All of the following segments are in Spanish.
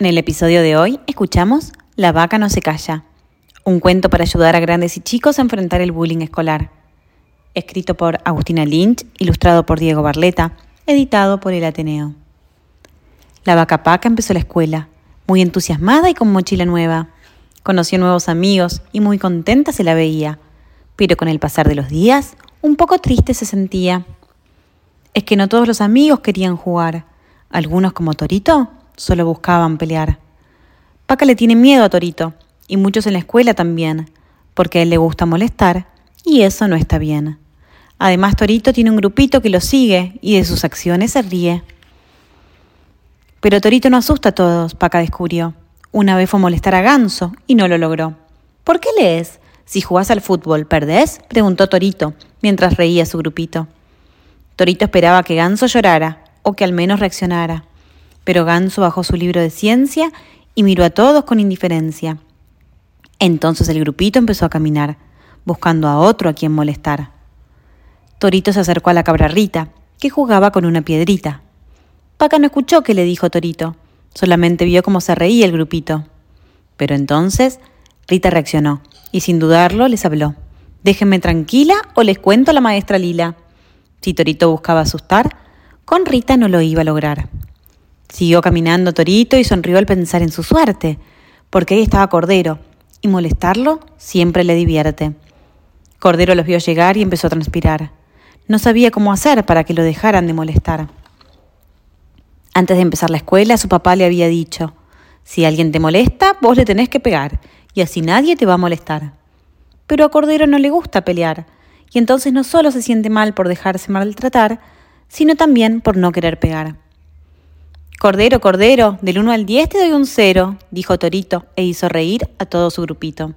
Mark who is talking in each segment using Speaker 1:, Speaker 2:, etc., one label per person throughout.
Speaker 1: En el episodio de hoy escuchamos La vaca no se calla, un cuento para ayudar a grandes y chicos a enfrentar el bullying escolar. Escrito por Agustina Lynch, ilustrado por Diego Barleta, editado por el Ateneo. La vaca Paca empezó la escuela, muy entusiasmada y con mochila nueva. Conoció nuevos amigos y muy contenta se la veía, pero con el pasar de los días, un poco triste se sentía. Es que no todos los amigos querían jugar. Algunos como Torito solo buscaban pelear. Paca le tiene miedo a Torito, y muchos en la escuela también, porque a él le gusta molestar, y eso no está bien. Además, Torito tiene un grupito que lo sigue y de sus acciones se ríe. Pero Torito no asusta a todos, Paca descubrió. Una vez fue a molestar a Ganso y no lo logró. ¿Por qué lees? Si jugás al fútbol, ¿perdés? preguntó Torito, mientras reía su grupito. Torito esperaba que Ganso llorara, o que al menos reaccionara pero Ganso bajó su libro de ciencia y miró a todos con indiferencia. Entonces el grupito empezó a caminar, buscando a otro a quien molestar. Torito se acercó a la cabra Rita, que jugaba con una piedrita. Paca no escuchó qué le dijo Torito, solamente vio cómo se reía el grupito. Pero entonces Rita reaccionó y sin dudarlo les habló. Déjenme tranquila o les cuento a la maestra Lila. Si Torito buscaba asustar, con Rita no lo iba a lograr. Siguió caminando Torito y sonrió al pensar en su suerte, porque ahí estaba Cordero, y molestarlo siempre le divierte. Cordero los vio llegar y empezó a transpirar. No sabía cómo hacer para que lo dejaran de molestar. Antes de empezar la escuela, su papá le había dicho, si alguien te molesta, vos le tenés que pegar, y así nadie te va a molestar. Pero a Cordero no le gusta pelear, y entonces no solo se siente mal por dejarse maltratar, sino también por no querer pegar. Cordero, Cordero, del 1 al 10 te doy un cero, dijo Torito e hizo reír a todo su grupito.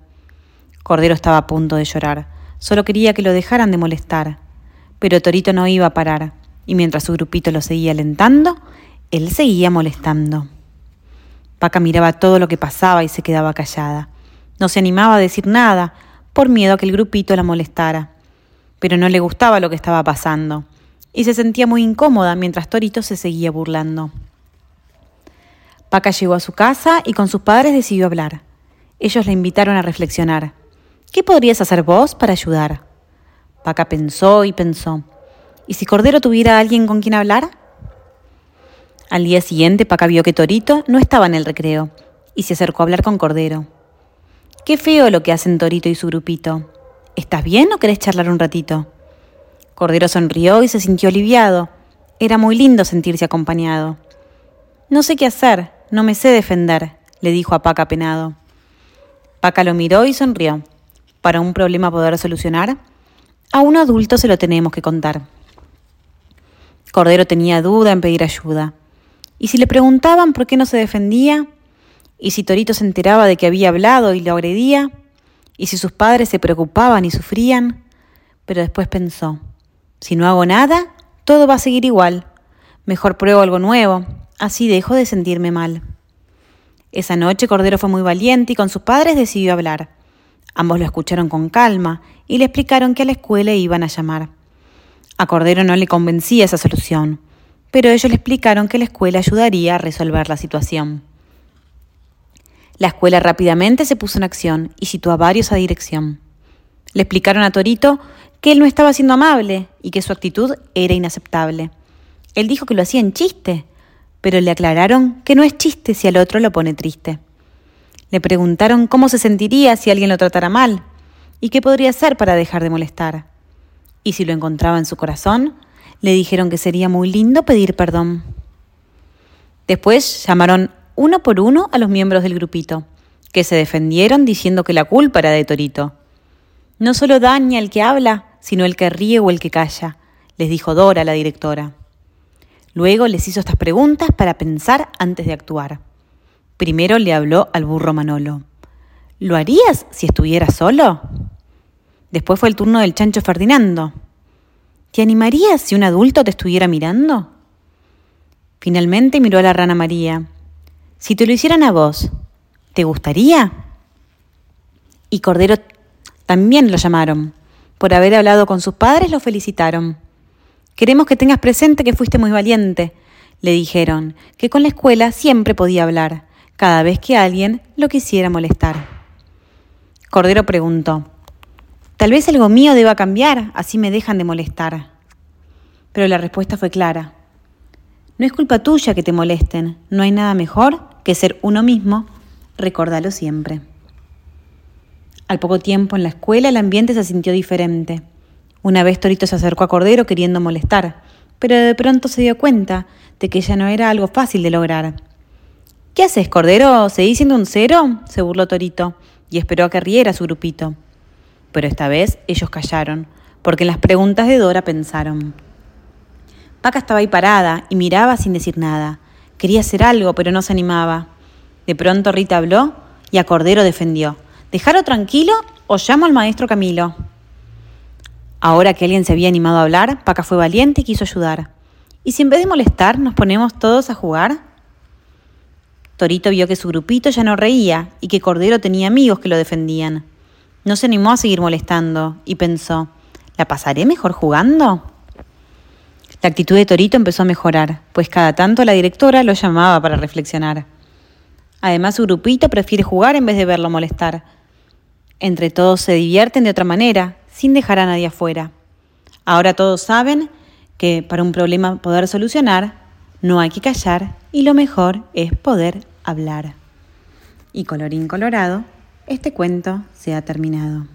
Speaker 1: Cordero estaba a punto de llorar, solo quería que lo dejaran de molestar. Pero Torito no iba a parar, y mientras su grupito lo seguía alentando, él seguía molestando. Paca miraba todo lo que pasaba y se quedaba callada. No se animaba a decir nada, por miedo a que el grupito la molestara. Pero no le gustaba lo que estaba pasando, y se sentía muy incómoda mientras Torito se seguía burlando. Paca llegó a su casa y con sus padres decidió hablar. Ellos la invitaron a reflexionar. ¿Qué podrías hacer vos para ayudar? Paca pensó y pensó. ¿Y si Cordero tuviera alguien con quien hablar? Al día siguiente, Paca vio que Torito no estaba en el recreo y se acercó a hablar con Cordero. Qué feo lo que hacen Torito y su grupito. ¿Estás bien o querés charlar un ratito? Cordero sonrió y se sintió aliviado. Era muy lindo sentirse acompañado. No sé qué hacer, no me sé defender, le dijo a Paca penado. Paca lo miró y sonrió. Para un problema poder solucionar, a un adulto se lo tenemos que contar. Cordero tenía duda en pedir ayuda. ¿Y si le preguntaban por qué no se defendía? ¿Y si Torito se enteraba de que había hablado y lo agredía? ¿Y si sus padres se preocupaban y sufrían? Pero después pensó, si no hago nada, todo va a seguir igual. Mejor pruebo algo nuevo, Así dejo de sentirme mal. Esa noche Cordero fue muy valiente y con sus padres decidió hablar. Ambos lo escucharon con calma y le explicaron que a la escuela iban a llamar. A Cordero no le convencía esa solución, pero ellos le explicaron que la escuela ayudaría a resolver la situación. La escuela rápidamente se puso en acción y citó a varios a dirección. Le explicaron a Torito que él no estaba siendo amable y que su actitud era inaceptable. Él dijo que lo hacía en chiste, pero le aclararon que no es chiste si al otro lo pone triste. Le preguntaron cómo se sentiría si alguien lo tratara mal y qué podría hacer para dejar de molestar. Y si lo encontraba en su corazón, le dijeron que sería muy lindo pedir perdón. Después llamaron uno por uno a los miembros del grupito, que se defendieron diciendo que la culpa era de Torito. No solo daña el que habla, sino el que ríe o el que calla, les dijo Dora, la directora. Luego les hizo estas preguntas para pensar antes de actuar. Primero le habló al burro Manolo. ¿Lo harías si estuvieras solo? Después fue el turno del chancho Ferdinando. ¿Te animarías si un adulto te estuviera mirando? Finalmente miró a la rana María. Si te lo hicieran a vos, ¿te gustaría? Y Cordero también lo llamaron. Por haber hablado con sus padres lo felicitaron. Queremos que tengas presente que fuiste muy valiente, le dijeron, que con la escuela siempre podía hablar, cada vez que alguien lo quisiera molestar. Cordero preguntó, Tal vez algo mío deba cambiar, así me dejan de molestar. Pero la respuesta fue clara. No es culpa tuya que te molesten, no hay nada mejor que ser uno mismo, recórdalo siempre. Al poco tiempo en la escuela el ambiente se sintió diferente. Una vez Torito se acercó a Cordero queriendo molestar, pero de pronto se dio cuenta de que ya no era algo fácil de lograr. ¿Qué haces, Cordero? ¿Seguís siendo un cero? se burló Torito y esperó a que riera su grupito. Pero esta vez ellos callaron, porque en las preguntas de Dora pensaron. Paca estaba ahí parada y miraba sin decir nada. Quería hacer algo, pero no se animaba. De pronto Rita habló y a Cordero defendió. ¿Dejarlo tranquilo o llamo al maestro Camilo? Ahora que alguien se había animado a hablar, Paca fue valiente y quiso ayudar. ¿Y si en vez de molestar nos ponemos todos a jugar? Torito vio que su grupito ya no reía y que Cordero tenía amigos que lo defendían. No se animó a seguir molestando y pensó, ¿la pasaré mejor jugando? La actitud de Torito empezó a mejorar, pues cada tanto la directora lo llamaba para reflexionar. Además, su grupito prefiere jugar en vez de verlo molestar. Entre todos se divierten de otra manera, sin dejar a nadie afuera. Ahora todos saben que para un problema poder solucionar, no hay que callar y lo mejor es poder hablar. Y colorín colorado, este cuento se ha terminado.